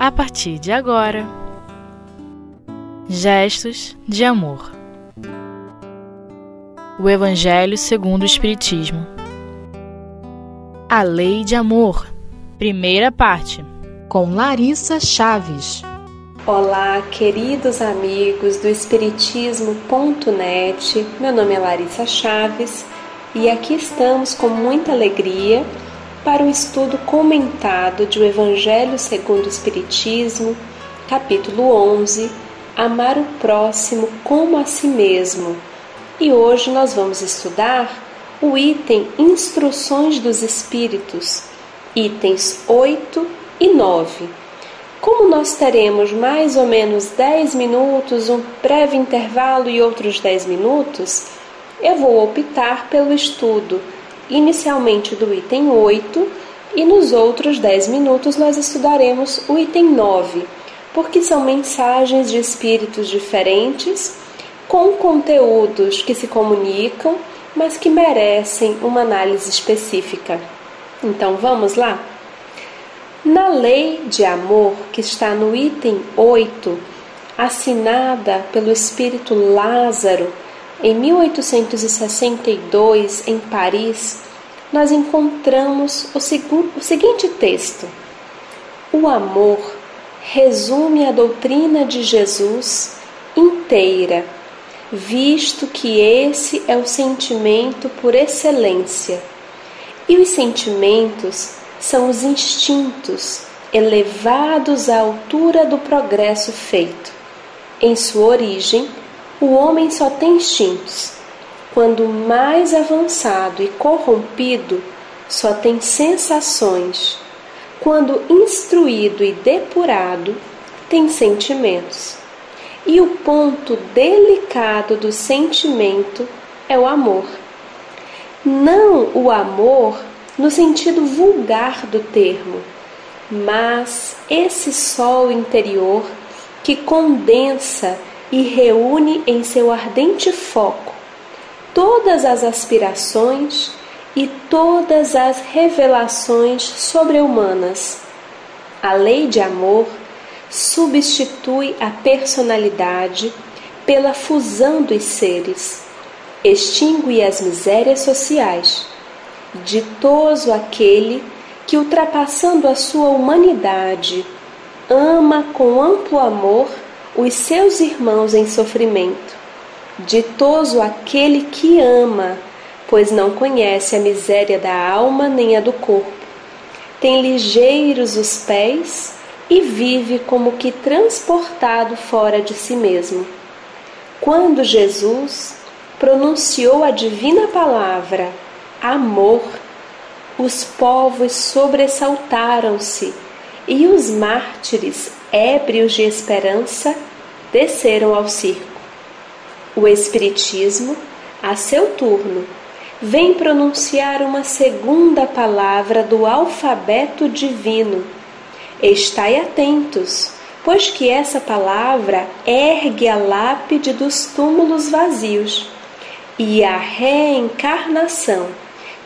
a partir de agora. Gestos de amor. O Evangelho segundo o Espiritismo. A Lei de Amor. Primeira parte. Com Larissa Chaves. Olá, queridos amigos do Espiritismo.net. Meu nome é Larissa Chaves e aqui estamos com muita alegria para o estudo comentado de O Evangelho segundo o Espiritismo, capítulo 11, Amar o próximo como a si mesmo. E hoje nós vamos estudar o item Instruções dos Espíritos, itens 8 e 9. Como nós teremos mais ou menos 10 minutos, um breve intervalo e outros 10 minutos, eu vou optar pelo estudo inicialmente do item 8 e nos outros 10 minutos nós estudaremos o item 9, porque são mensagens de espíritos diferentes, com conteúdos que se comunicam, mas que merecem uma análise específica. Então vamos lá? Na lei de amor, que está no item 8, assinada pelo espírito Lázaro, em 1862, em Paris, nós encontramos o, o seguinte texto: O amor resume a doutrina de Jesus inteira, visto que esse é o sentimento por excelência. E os sentimentos são os instintos elevados à altura do progresso feito. Em sua origem, o homem só tem instintos. Quando mais avançado e corrompido, só tem sensações. Quando instruído e depurado, tem sentimentos. E o ponto delicado do sentimento é o amor. Não o amor no sentido vulgar do termo, mas esse sol interior que condensa e reúne em seu ardente foco todas as aspirações e todas as revelações sobre-humanas. A lei de amor substitui a personalidade pela fusão dos seres, extingue as misérias sociais. Ditoso aquele que, ultrapassando a sua humanidade, ama com amplo amor os seus irmãos em sofrimento. Ditoso aquele que ama, pois não conhece a miséria da alma nem a do corpo. Tem ligeiros os pés e vive como que transportado fora de si mesmo. Quando Jesus pronunciou a divina palavra amor, os povos sobressaltaram-se e os mártires ébrios de esperança, desceram ao circo. O Espiritismo, a seu turno, vem pronunciar uma segunda palavra do alfabeto divino. Estai atentos, pois que essa palavra ergue a lápide dos túmulos vazios e a reencarnação,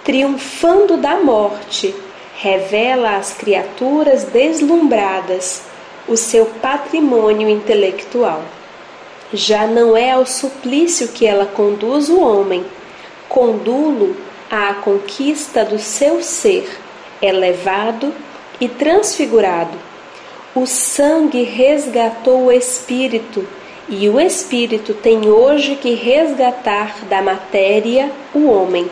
triunfando da morte, revela às criaturas deslumbradas o seu patrimônio intelectual. Já não é ao suplício que ela conduz o homem, condulo à conquista do seu ser, elevado e transfigurado. O sangue resgatou o espírito, e o espírito tem hoje que resgatar da matéria o homem.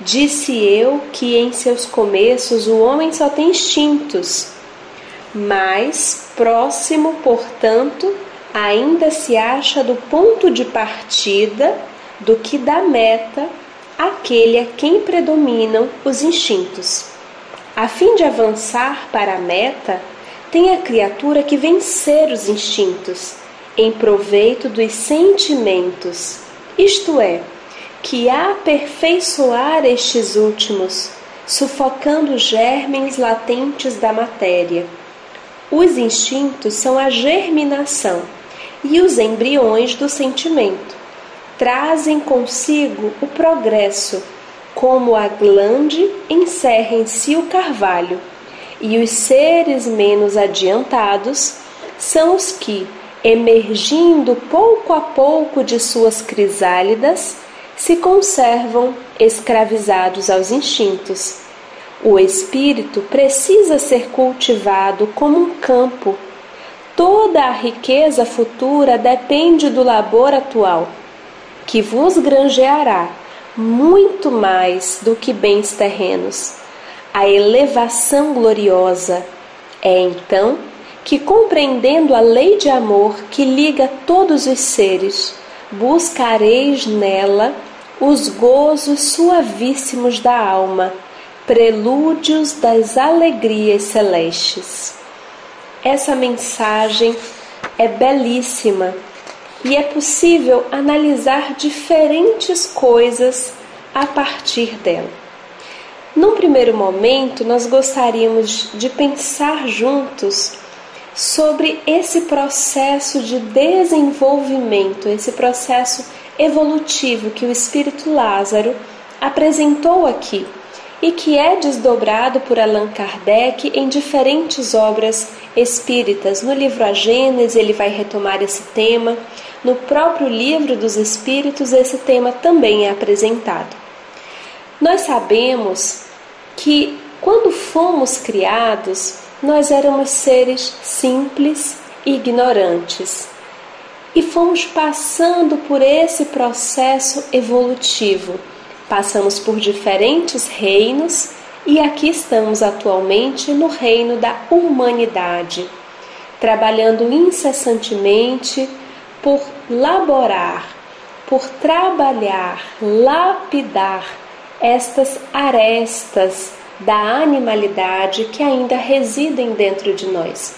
Disse eu que em seus começos o homem só tem instintos, mais próximo, portanto, ainda se acha do ponto de partida do que da meta aquele a quem predominam os instintos. A fim de avançar para a meta, tem a criatura que vencer os instintos em proveito dos sentimentos, isto é, que aperfeiçoar estes últimos, sufocando os germes latentes da matéria os instintos são a germinação e os embriões do sentimento. Trazem consigo o progresso, como a glande encerra em si o carvalho, e os seres menos adiantados são os que, emergindo pouco a pouco de suas crisálidas, se conservam escravizados aos instintos. O espírito precisa ser cultivado como um campo. Toda a riqueza futura depende do labor atual, que vos granjeará muito mais do que bens terrenos. A elevação gloriosa é então que, compreendendo a lei de amor que liga todos os seres, buscareis nela os gozos suavíssimos da alma, prelúdios das alegrias celestes. Essa mensagem é belíssima e é possível analisar diferentes coisas a partir dela. Num primeiro momento, nós gostaríamos de pensar juntos sobre esse processo de desenvolvimento, esse processo evolutivo que o espírito Lázaro apresentou aqui e que é desdobrado por Allan Kardec em diferentes obras espíritas. No livro A Gênese, ele vai retomar esse tema. No próprio livro dos Espíritos, esse tema também é apresentado. Nós sabemos que quando fomos criados, nós éramos seres simples e ignorantes. E fomos passando por esse processo evolutivo. Passamos por diferentes reinos e aqui estamos atualmente no reino da humanidade, trabalhando incessantemente por laborar, por trabalhar, lapidar estas arestas da animalidade que ainda residem dentro de nós.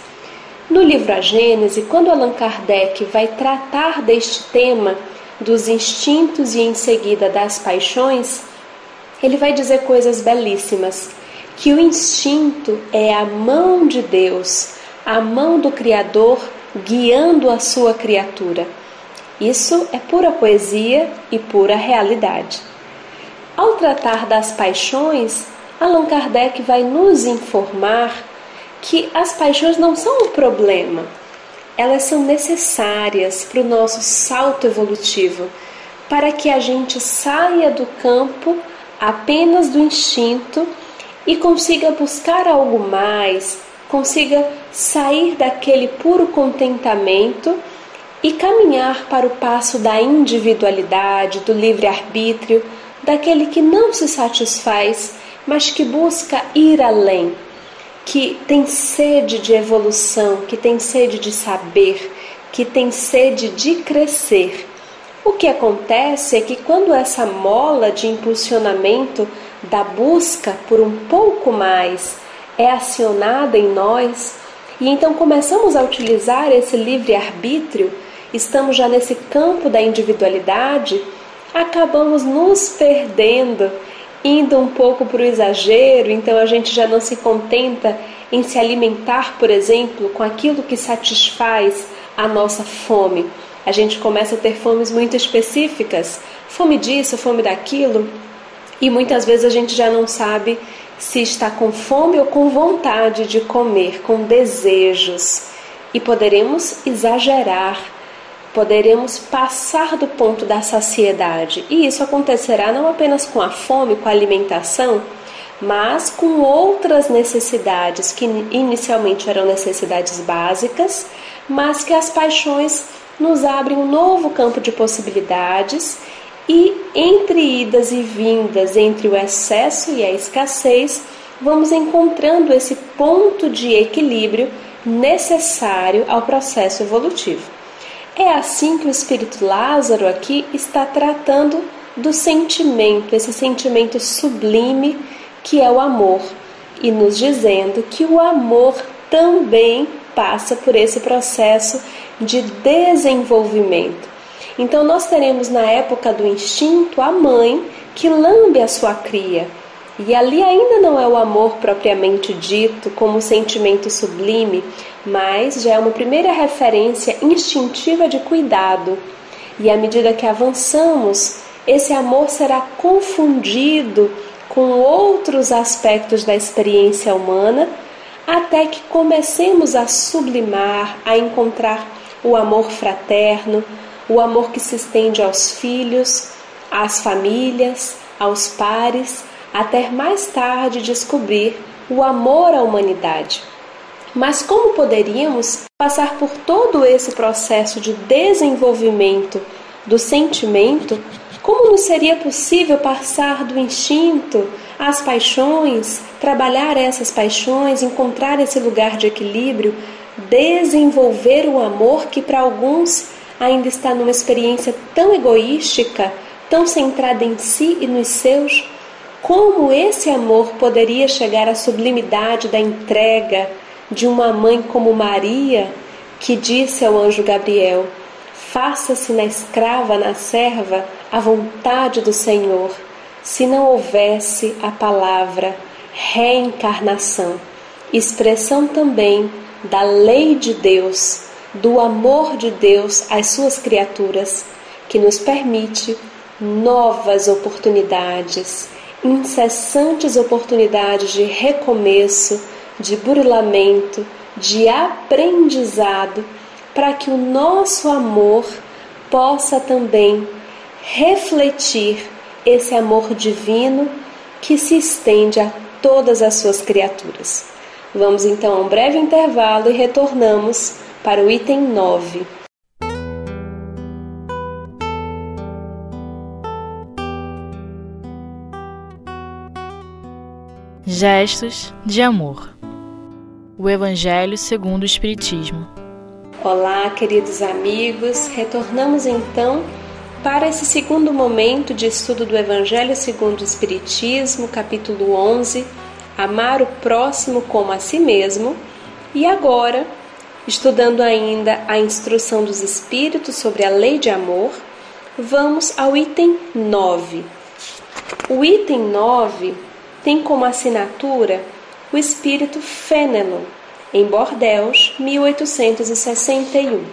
No livro A Gênese, quando Allan Kardec vai tratar deste tema dos instintos e em seguida das paixões, ele vai dizer coisas belíssimas, que o instinto é a mão de Deus, a mão do Criador guiando a sua criatura. Isso é pura poesia e pura realidade. Ao tratar das paixões, Allan Kardec vai nos informar que as paixões não são um problema, elas são necessárias para o nosso salto evolutivo, para que a gente saia do campo apenas do instinto e consiga buscar algo mais, consiga sair daquele puro contentamento e caminhar para o passo da individualidade, do livre-arbítrio, daquele que não se satisfaz mas que busca ir além, que tem sede de evolução, que tem sede de saber, que tem sede de crescer. O que acontece é que quando essa mola de impulsionamento da busca por um pouco mais é acionada em nós, e então começamos a utilizar esse livre-arbítrio, estamos já nesse campo da individualidade, acabamos nos perdendo indo um pouco para o exagero, então a gente já não se contenta em se alimentar, por exemplo, com aquilo que satisfaz a nossa fome. A gente começa a ter fomes muito específicas, fome disso, fome daquilo, e muitas vezes a gente já não sabe se está com fome ou com vontade de comer, com desejos. E poderemos exagerar poderemos passar do ponto da saciedade. E isso acontecerá não apenas com a fome, com a alimentação, mas com outras necessidades que inicialmente eram necessidades básicas, mas que as paixões nos abrem um novo campo de possibilidades e entre idas e vindas, entre o excesso e a escassez, vamos encontrando esse ponto de equilíbrio necessário ao processo evolutivo. É assim que o espírito Lázaro aqui está tratando do sentimento, esse sentimento sublime que é o amor, e nos dizendo que o amor também passa por esse processo de desenvolvimento. Então, nós teremos na época do instinto a mãe que lambe a sua cria. E ali ainda não é o amor propriamente dito, como sentimento sublime, mas já é uma primeira referência instintiva de cuidado. E à medida que avançamos, esse amor será confundido com outros aspectos da experiência humana, até que comecemos a sublimar, a encontrar o amor fraterno, o amor que se estende aos filhos, às famílias, aos pares, até mais tarde descobrir o amor à humanidade. Mas como poderíamos passar por todo esse processo de desenvolvimento do sentimento? Como nos seria possível passar do instinto às paixões, trabalhar essas paixões, encontrar esse lugar de equilíbrio, desenvolver o amor que para alguns ainda está numa experiência tão egoística, tão centrada em si e nos seus? Como esse amor poderia chegar à sublimidade da entrega de uma mãe como Maria, que disse ao anjo Gabriel: Faça-se na escrava, na serva, a vontade do Senhor, se não houvesse a palavra reencarnação, expressão também da lei de Deus, do amor de Deus às suas criaturas, que nos permite novas oportunidades incessantes oportunidades de recomeço, de burilamento, de aprendizado, para que o nosso amor possa também refletir esse amor divino que se estende a todas as suas criaturas. Vamos então a um breve intervalo e retornamos para o item 9. Gestos de amor. O Evangelho segundo o Espiritismo. Olá, queridos amigos. Retornamos então para esse segundo momento de estudo do Evangelho segundo o Espiritismo, capítulo 11, Amar o próximo como a si mesmo. E agora, estudando ainda a instrução dos Espíritos sobre a lei de amor, vamos ao item 9. O item 9 tem como assinatura o espírito Fenelon, em Bordeaux, 1861.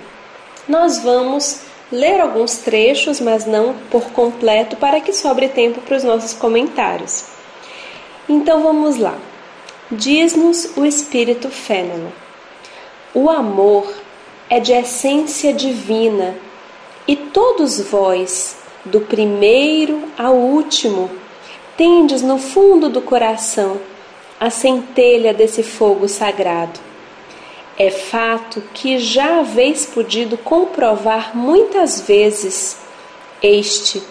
Nós vamos ler alguns trechos, mas não por completo, para que sobre tempo para os nossos comentários. Então vamos lá. Diz-nos o espírito Fenelon: O amor é de essência divina, e todos vós, do primeiro ao último, tendes no fundo do coração a centelha desse fogo sagrado. É fato que já haveis podido comprovar muitas vezes este,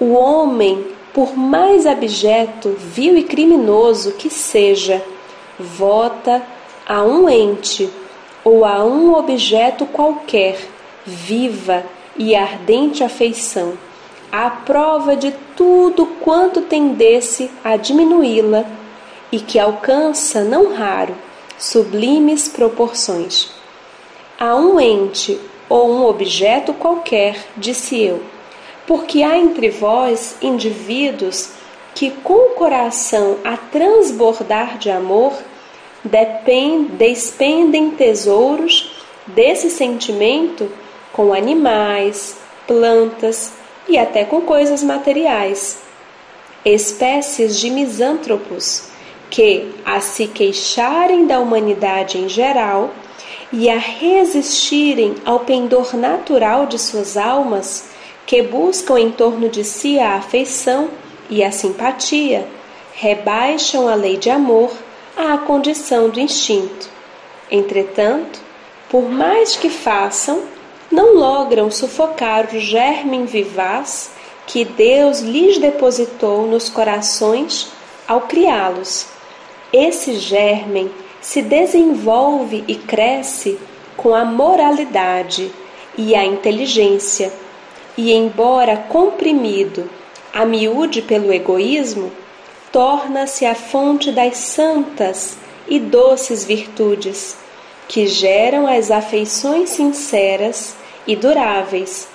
o homem, por mais abjeto, vil e criminoso que seja, vota a um ente ou a um objeto qualquer, viva e ardente afeição à prova de tudo quanto tendesse a diminuí-la e que alcança, não raro, sublimes proporções. A um ente ou um objeto qualquer, disse eu, porque há entre vós indivíduos que, com o coração a transbordar de amor, despendem tesouros desse sentimento com animais, plantas, e até com coisas materiais. Espécies de misântropos que, a se queixarem da humanidade em geral e a resistirem ao pendor natural de suas almas, que buscam em torno de si a afeição e a simpatia, rebaixam a lei de amor à condição do instinto. Entretanto, por mais que façam, não logram sufocar o germe vivaz que Deus lhes depositou nos corações ao criá-los. Esse germe se desenvolve e cresce com a moralidade e a inteligência, e, embora comprimido a miúde pelo egoísmo, torna-se a fonte das santas e doces virtudes que geram as afeições sinceras e duráveis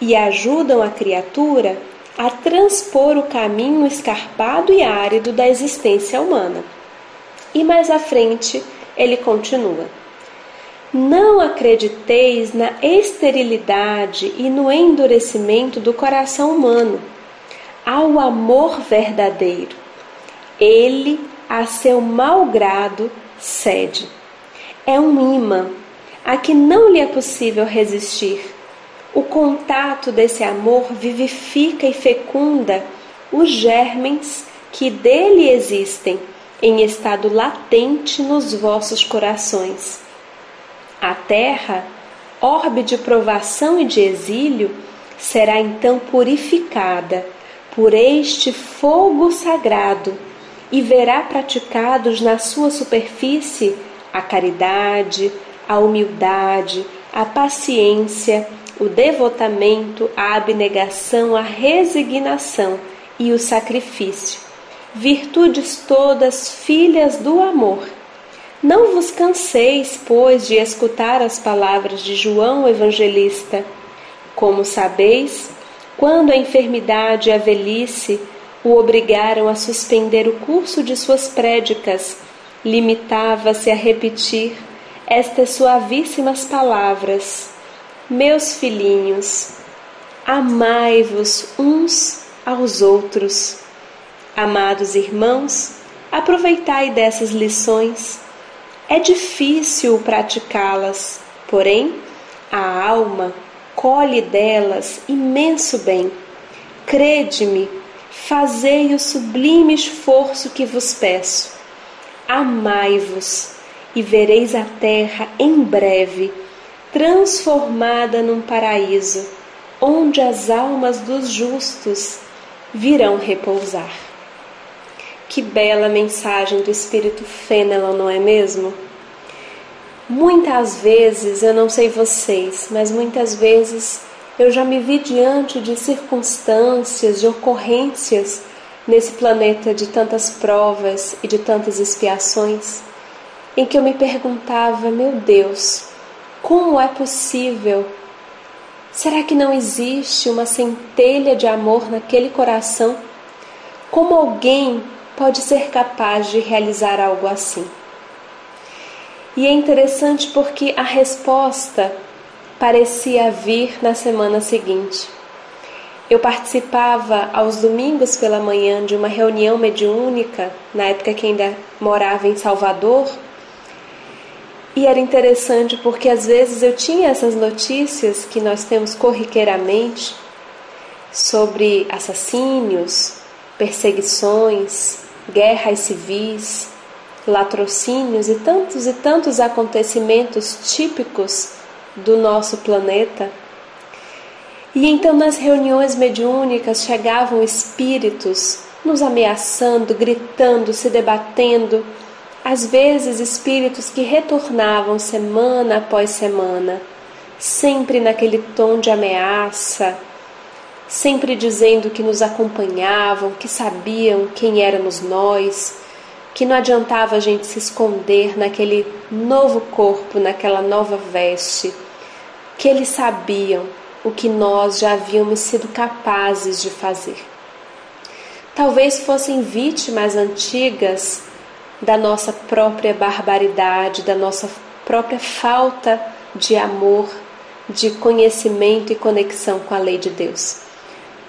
e ajudam a criatura a transpor o caminho escarpado e árido da existência humana. E mais à frente, ele continua: Não acrediteis na esterilidade e no endurecimento do coração humano, ao amor verdadeiro. Ele, a seu mau grado, cede. É um imã a que não lhe é possível resistir. O contato desse amor vivifica e fecunda os germens que dele existem em estado latente nos vossos corações. A terra, orbe de provação e de exílio, será então purificada por este fogo sagrado e verá praticados na sua superfície a caridade, a humildade, a paciência, o devotamento, a abnegação, a resignação e o sacrifício, virtudes todas filhas do amor. Não vos canseis, pois, de escutar as palavras de João Evangelista. Como sabeis, quando a enfermidade e a velhice o obrigaram a suspender o curso de suas prédicas, limitava-se a repetir estas suavíssimas palavras: Meus filhinhos, amai-vos uns aos outros. Amados irmãos, aproveitai dessas lições. É difícil praticá-las, porém, a alma colhe delas imenso bem. Crede-me, fazei o sublime esforço que vos peço. Amai-vos e vereis a terra em breve transformada num paraíso, onde as almas dos justos virão repousar. Que bela mensagem do Espírito Fênelon, não é mesmo? Muitas vezes, eu não sei vocês, mas muitas vezes eu já me vi diante de circunstâncias, de ocorrências nesse planeta de tantas provas e de tantas expiações, em que eu me perguntava: meu Deus, como é possível? Será que não existe uma centelha de amor naquele coração? Como alguém pode ser capaz de realizar algo assim? E é interessante porque a resposta parecia vir na semana seguinte. Eu participava aos domingos pela manhã de uma reunião mediúnica, na época que ainda morava em Salvador, e era interessante porque às vezes eu tinha essas notícias que nós temos corriqueiramente sobre assassínios, perseguições, guerras civis, latrocínios e tantos e tantos acontecimentos típicos do nosso planeta. E então nas reuniões mediúnicas chegavam espíritos nos ameaçando, gritando, se debatendo, às vezes espíritos que retornavam semana após semana, sempre naquele tom de ameaça, sempre dizendo que nos acompanhavam, que sabiam quem éramos nós que não adiantava a gente se esconder naquele novo corpo, naquela nova veste, que eles sabiam o que nós já havíamos sido capazes de fazer. Talvez fossem vítimas antigas da nossa própria barbaridade, da nossa própria falta de amor, de conhecimento e conexão com a lei de Deus.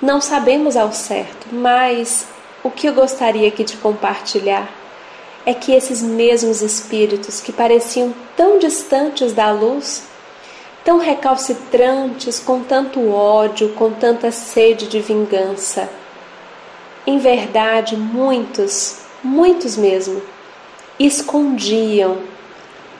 Não sabemos ao certo, mas o que eu gostaria aqui de compartilhar é que esses mesmos espíritos que pareciam tão distantes da luz, tão recalcitrantes, com tanto ódio, com tanta sede de vingança, em verdade, muitos, muitos mesmo, escondiam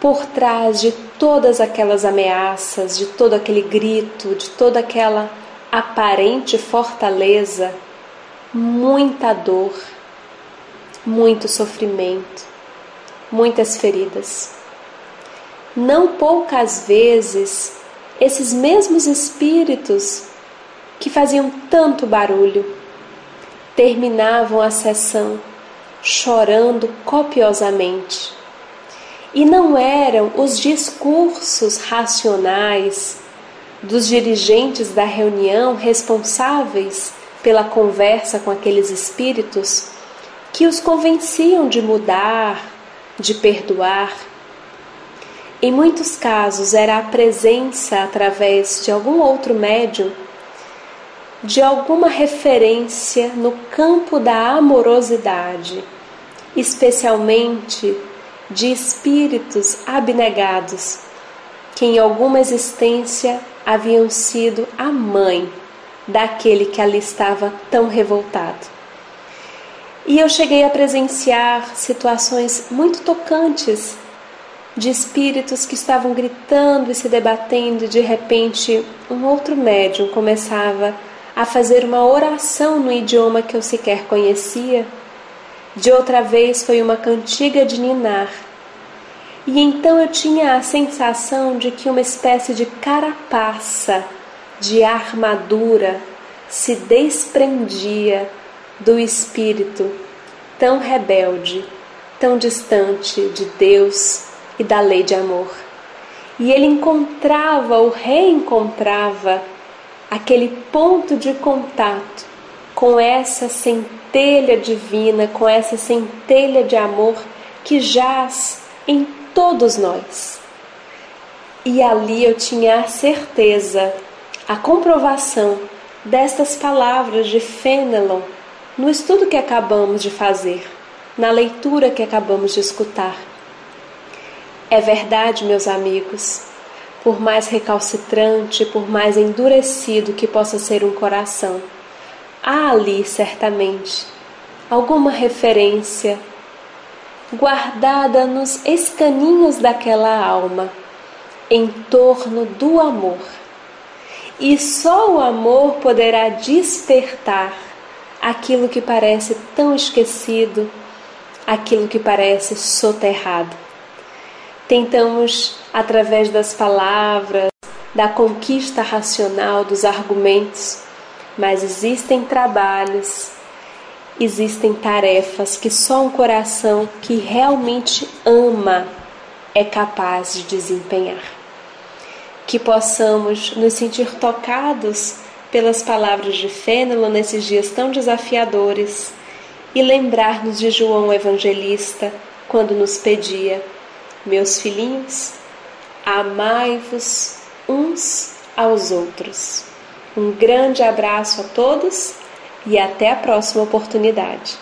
por trás de todas aquelas ameaças, de todo aquele grito, de toda aquela aparente fortaleza, muita dor muito sofrimento, muitas feridas. Não poucas vezes, esses mesmos espíritos que faziam tanto barulho terminavam a sessão chorando copiosamente. E não eram os discursos racionais dos dirigentes da reunião responsáveis pela conversa com aqueles espíritos que os convenciam de mudar, de perdoar. Em muitos casos era a presença através de algum outro médium de alguma referência no campo da amorosidade, especialmente de espíritos abnegados que em alguma existência haviam sido a mãe daquele que ali estava tão revoltado. E eu cheguei a presenciar situações muito tocantes de espíritos que estavam gritando e se debatendo, de repente um outro médium começava a fazer uma oração no idioma que eu sequer conhecia. De outra vez foi uma cantiga de ninar. E então eu tinha a sensação de que uma espécie de carapaça, de armadura, se desprendia do espírito tão rebelde, tão distante de Deus e da lei de amor. E ele encontrava ou reencontrava aquele ponto de contato com essa centelha divina, com essa centelha de amor que jaz em todos nós. E ali eu tinha a certeza, a comprovação destas palavras de Fenelon no estudo que acabamos de fazer, na leitura que acabamos de escutar. É verdade, meus amigos, por mais recalcitrante, por mais endurecido que possa ser um coração, há ali certamente alguma referência guardada nos escaninhos daquela alma em torno do amor e só o amor poderá despertar aquilo que parece tão esquecido, aquilo que parece soterrado. Tentamos, através das palavras, da conquista racional dos argumentos, mas existem trabalhos, existem tarefas que só um coração que realmente ama é capaz de desempenhar. Que possamos nos sentir tocados pelas palavras de Fênelon nesses dias tão desafiadores e lembrar-nos de João Evangelista quando nos pedia: Meus filhinhos, amai-vos uns aos outros. Um grande abraço a todos e até a próxima oportunidade.